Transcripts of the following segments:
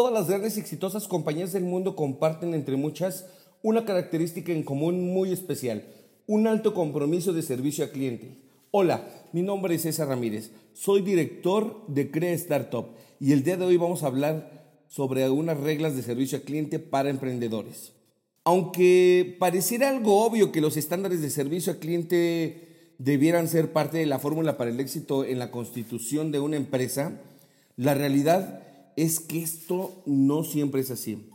Todas las grandes y exitosas compañías del mundo comparten entre muchas una característica en común muy especial, un alto compromiso de servicio al cliente. Hola, mi nombre es César Ramírez, soy director de CREA Startup y el día de hoy vamos a hablar sobre algunas reglas de servicio al cliente para emprendedores. Aunque pareciera algo obvio que los estándares de servicio al cliente debieran ser parte de la fórmula para el éxito en la constitución de una empresa, la realidad es que esto no siempre es así.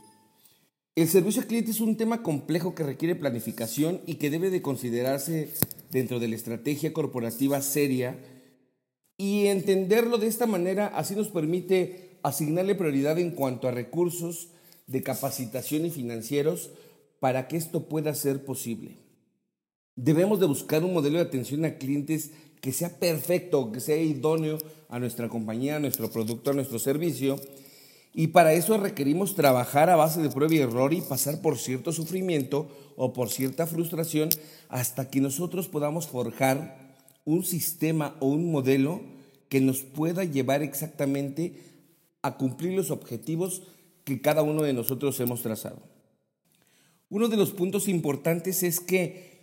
El servicio al cliente es un tema complejo que requiere planificación y que debe de considerarse dentro de la estrategia corporativa seria y entenderlo de esta manera así nos permite asignarle prioridad en cuanto a recursos de capacitación y financieros para que esto pueda ser posible. Debemos de buscar un modelo de atención a clientes que sea perfecto, que sea idóneo a nuestra compañía, a nuestro producto, a nuestro servicio. Y para eso requerimos trabajar a base de prueba y error y pasar por cierto sufrimiento o por cierta frustración hasta que nosotros podamos forjar un sistema o un modelo que nos pueda llevar exactamente a cumplir los objetivos que cada uno de nosotros hemos trazado. Uno de los puntos importantes es que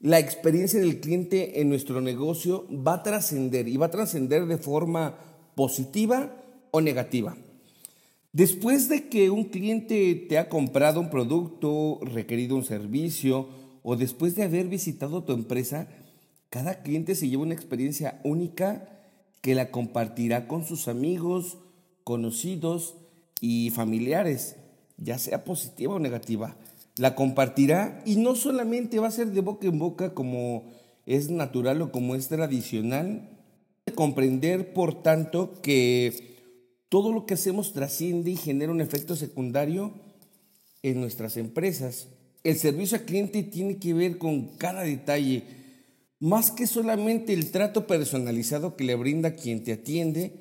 la experiencia del cliente en nuestro negocio va a trascender y va a trascender de forma positiva o negativa. Después de que un cliente te ha comprado un producto, requerido un servicio o después de haber visitado tu empresa, cada cliente se lleva una experiencia única que la compartirá con sus amigos, conocidos y familiares, ya sea positiva o negativa la compartirá y no solamente va a ser de boca en boca como es natural o como es tradicional. Comprender, por tanto, que todo lo que hacemos trasciende y genera un efecto secundario en nuestras empresas. El servicio al cliente tiene que ver con cada detalle, más que solamente el trato personalizado que le brinda quien te atiende,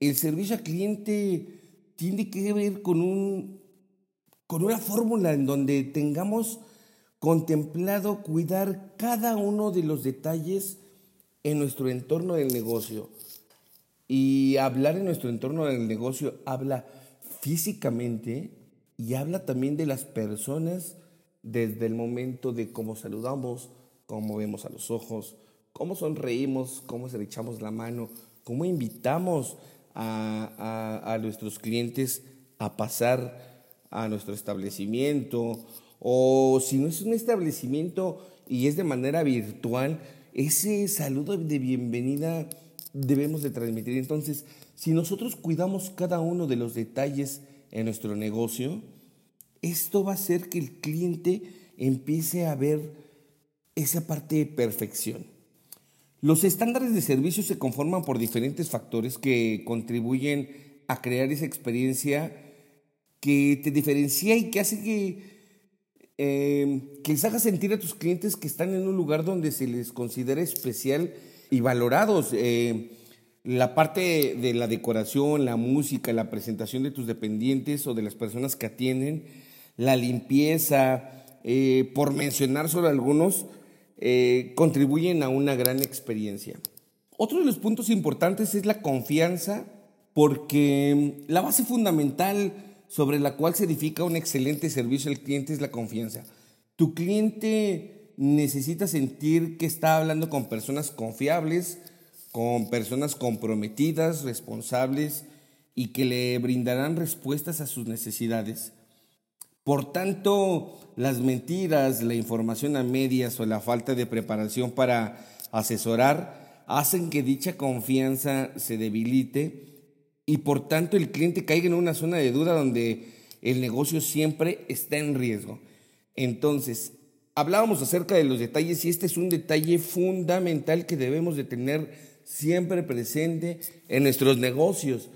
el servicio al cliente tiene que ver con un con una fórmula en donde tengamos contemplado cuidar cada uno de los detalles en nuestro entorno del negocio. Y hablar en nuestro entorno del negocio habla físicamente y habla también de las personas desde el momento de cómo saludamos, cómo vemos a los ojos, cómo sonreímos, cómo se le echamos la mano, cómo invitamos a, a nuestros clientes a pasar a nuestro establecimiento o si no es un establecimiento y es de manera virtual, ese saludo de bienvenida debemos de transmitir. Entonces, si nosotros cuidamos cada uno de los detalles en nuestro negocio, esto va a hacer que el cliente empiece a ver esa parte de perfección. Los estándares de servicio se conforman por diferentes factores que contribuyen a crear esa experiencia que te diferencia y que hace que, eh, que les haga sentir a tus clientes que están en un lugar donde se les considera especial y valorados. Eh, la parte de la decoración, la música, la presentación de tus dependientes o de las personas que atienden, la limpieza, eh, por mencionar solo algunos, contribuyen a una gran experiencia. Otro de los puntos importantes es la confianza, porque la base fundamental sobre la cual se edifica un excelente servicio al cliente es la confianza. Tu cliente necesita sentir que está hablando con personas confiables, con personas comprometidas, responsables y que le brindarán respuestas a sus necesidades. Por tanto, las mentiras, la información a medias o la falta de preparación para asesorar hacen que dicha confianza se debilite y por tanto el cliente caiga en una zona de duda donde el negocio siempre está en riesgo. Entonces, hablábamos acerca de los detalles y este es un detalle fundamental que debemos de tener siempre presente en nuestros negocios.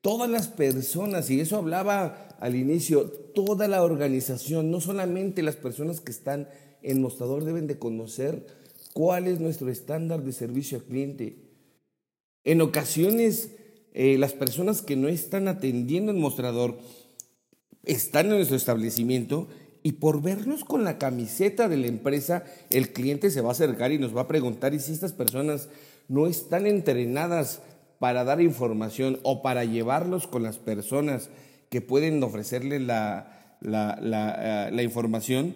Todas las personas, y eso hablaba al inicio, toda la organización, no solamente las personas que están en mostrador deben de conocer cuál es nuestro estándar de servicio al cliente. En ocasiones eh, las personas que no están atendiendo el mostrador están en nuestro establecimiento y por vernos con la camiseta de la empresa, el cliente se va a acercar y nos va a preguntar y si estas personas no están entrenadas para dar información o para llevarlos con las personas que pueden ofrecerle la, la información,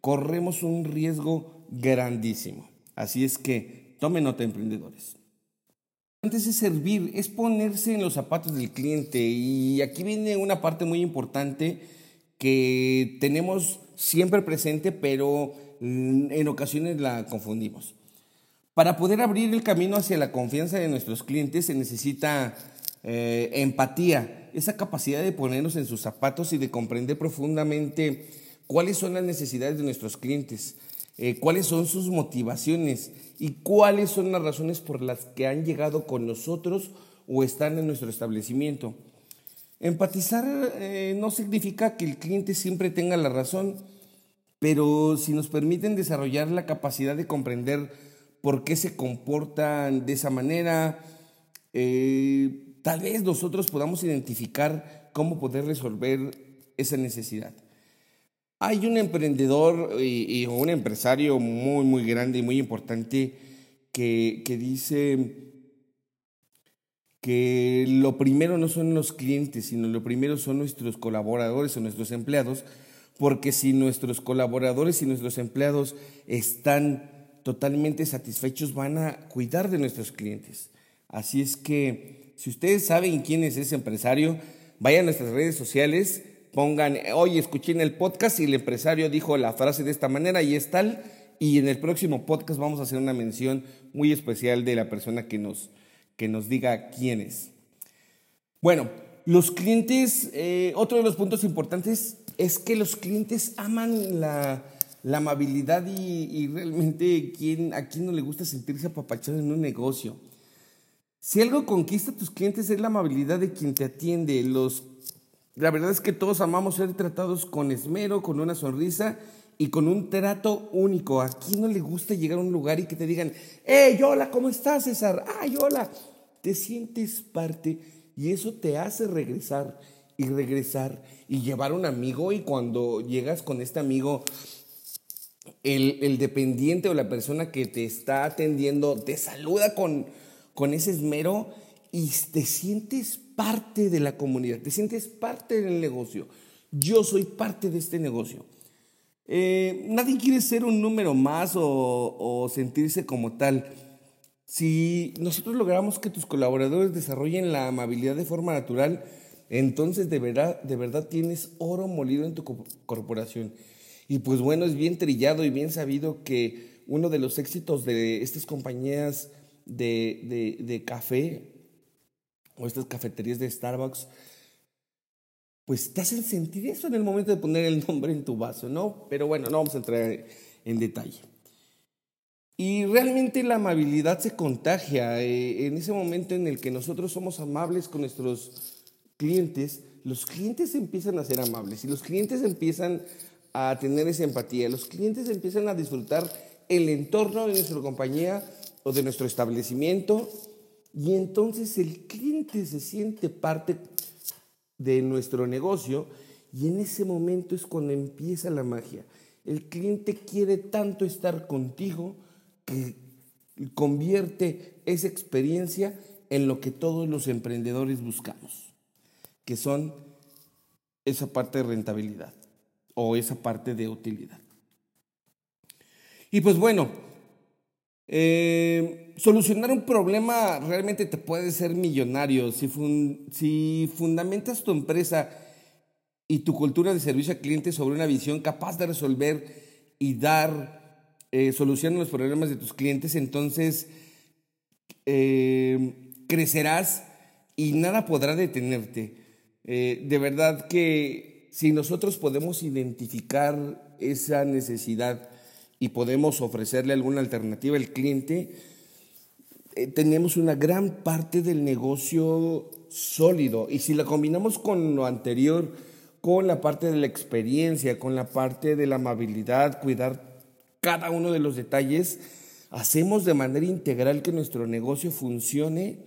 corremos un riesgo grandísimo. Así es que tomen nota, emprendedores. Antes de servir, es ponerse en los zapatos del cliente. Y aquí viene una parte muy importante que tenemos siempre presente, pero en ocasiones la confundimos. Para poder abrir el camino hacia la confianza de nuestros clientes se necesita eh, empatía, esa capacidad de ponernos en sus zapatos y de comprender profundamente cuáles son las necesidades de nuestros clientes, eh, cuáles son sus motivaciones y cuáles son las razones por las que han llegado con nosotros o están en nuestro establecimiento. Empatizar eh, no significa que el cliente siempre tenga la razón, pero si nos permiten desarrollar la capacidad de comprender por qué se comportan de esa manera, eh, tal vez nosotros podamos identificar cómo poder resolver esa necesidad. Hay un emprendedor y, un empresario muy, muy grande y muy importante que, que dice que lo primero no son los clientes, sino lo primero son nuestros colaboradores o nuestros empleados, porque si nuestros colaboradores y nuestros empleados están totalmente satisfechos, van a cuidar de nuestros clientes. Así es que si ustedes saben quién es ese empresario, vayan a nuestras redes sociales, pongan, oye, escuché en el podcast y el empresario dijo la frase de esta manera y es tal, y en el próximo podcast vamos a hacer una mención muy especial de la persona que nos, que nos diga quién es. Bueno, los clientes, eh, otro de los puntos importantes es que los clientes aman la, la amabilidad y, realmente ¿quién, a quién no le gusta sentirse apapachado en un negocio. Si algo conquista a tus clientes es la amabilidad de quien te atiende, los la verdad es que todos amamos ser tratados con esmero, con una sonrisa y con un trato único. ¿A quién no le gusta llegar a un lugar y que te digan, hey, hola, ¿cómo estás, César? Ay, hola. Te sientes parte y eso te hace regresar y regresar y llevar un amigo y cuando llegas con este amigo, el, dependiente o la persona que te está atendiendo te saluda con, con ese esmero y te sientes parte de la comunidad, te sientes parte del negocio. Yo soy parte de este negocio. Eh, nadie quiere ser un número más o, sentirse como tal. Si nosotros logramos que tus colaboradores desarrollen la amabilidad de forma natural, entonces de verdad, de verdad tienes oro molido en tu corporación. Y pues bueno, es bien trillado y bien sabido que uno de los éxitos de estas compañías de, de, de café o estas cafeterías de Starbucks, pues te hacen sentir eso en el momento de poner el nombre en tu vaso, ¿no? Pero bueno, no vamos a entrar en detalle. Y realmente la amabilidad se contagia. Eh, en ese momento en el que nosotros somos amables con nuestros clientes, los clientes empiezan a ser amables y los clientes empiezan a tener esa empatía, los clientes empiezan a disfrutar el entorno de nuestra compañía o de nuestro establecimiento y entonces el cliente se siente parte de nuestro negocio y en ese momento es cuando empieza la magia. El cliente quiere tanto estar contigo que convierte esa experiencia en lo que todos los emprendedores buscamos, que son esa parte de rentabilidad o esa parte de utilidad. Y pues bueno, eh, solucionar un problema realmente te puede ser millonario. Si, fundamentas tu empresa y tu cultura de servicio al cliente sobre una visión capaz de resolver y dar eh, solución a los problemas de tus clientes, entonces eh, crecerás y nada podrá detenerte. de verdad que si nosotros podemos identificar esa necesidad, y podemos ofrecerle alguna alternativa al cliente, eh, tenemos una gran parte del negocio sólido. Y si la combinamos con lo anterior, con la parte de la experiencia, con la parte de la amabilidad, cuidar cada uno de los detalles, hacemos de manera integral que nuestro negocio funcione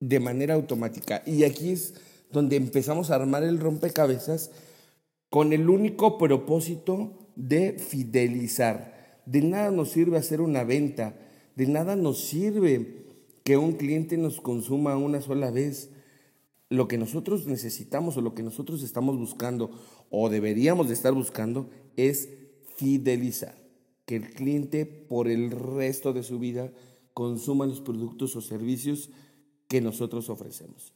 de manera automática. Y aquí es donde empezamos a armar el rompecabezas con el único propósito de fidelizar. De nada nos sirve hacer una venta, de nada nos sirve que un cliente nos consuma una sola vez. lo que nosotros necesitamos o lo que nosotros estamos buscando o deberíamos de estar buscando es fidelizar, que el cliente por el resto de su vida consuma los productos o servicios que nosotros ofrecemos.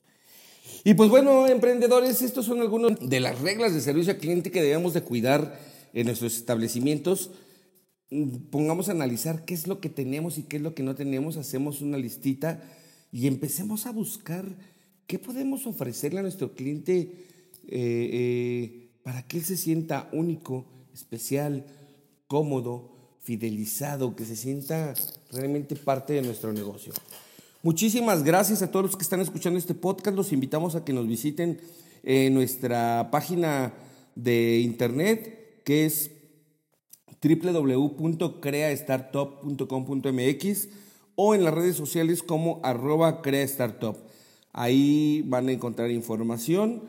Y pues bueno, emprendedores, estos son algunas de las reglas de servicio al cliente que debemos de cuidar en nuestros establecimientos. Pongamos a analizar qué es lo que tenemos y qué es lo que no tenemos, hacemos una listita y empecemos a buscar qué podemos ofrecerle a nuestro cliente eh, eh, para que él se sienta único, especial, cómodo, fidelizado, que se sienta realmente parte de nuestro negocio. Muchísimas gracias a todos los que están escuchando este podcast. Los invitamos a que nos visiten en nuestra página de internet que es www.creastartup.com.mx o en las redes sociales como arroba creastartup. Ahí van a encontrar información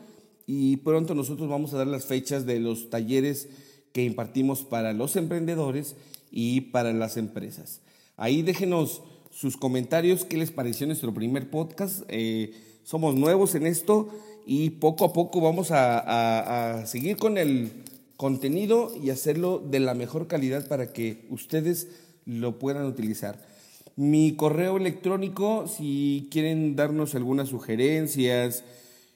y pronto nosotros vamos a dar las fechas de los talleres que impartimos para los emprendedores y para las empresas. Ahí déjenos sus comentarios, qué les pareció nuestro primer podcast. Eh, somos nuevos en esto y poco a poco vamos a, seguir con el contenido y hacerlo de la mejor calidad para que ustedes lo puedan utilizar. Mi correo electrónico, si quieren darnos algunas sugerencias,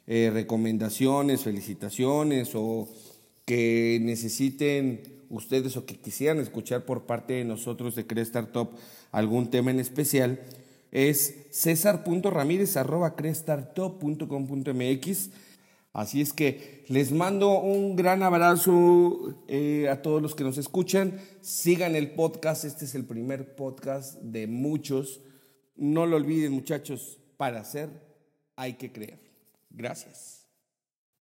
eh, recomendaciones, felicitaciones o que necesiten ustedes o que quisieran escuchar por parte de nosotros de Crea Startup algún tema en especial, es cesar.ramírez.com.mx. Así es que les mando un gran abrazo eh, a todos los que nos escuchan. Sigan el podcast, este es el primer podcast de muchos. No lo olviden muchachos, para hacer hay que creer. Gracias.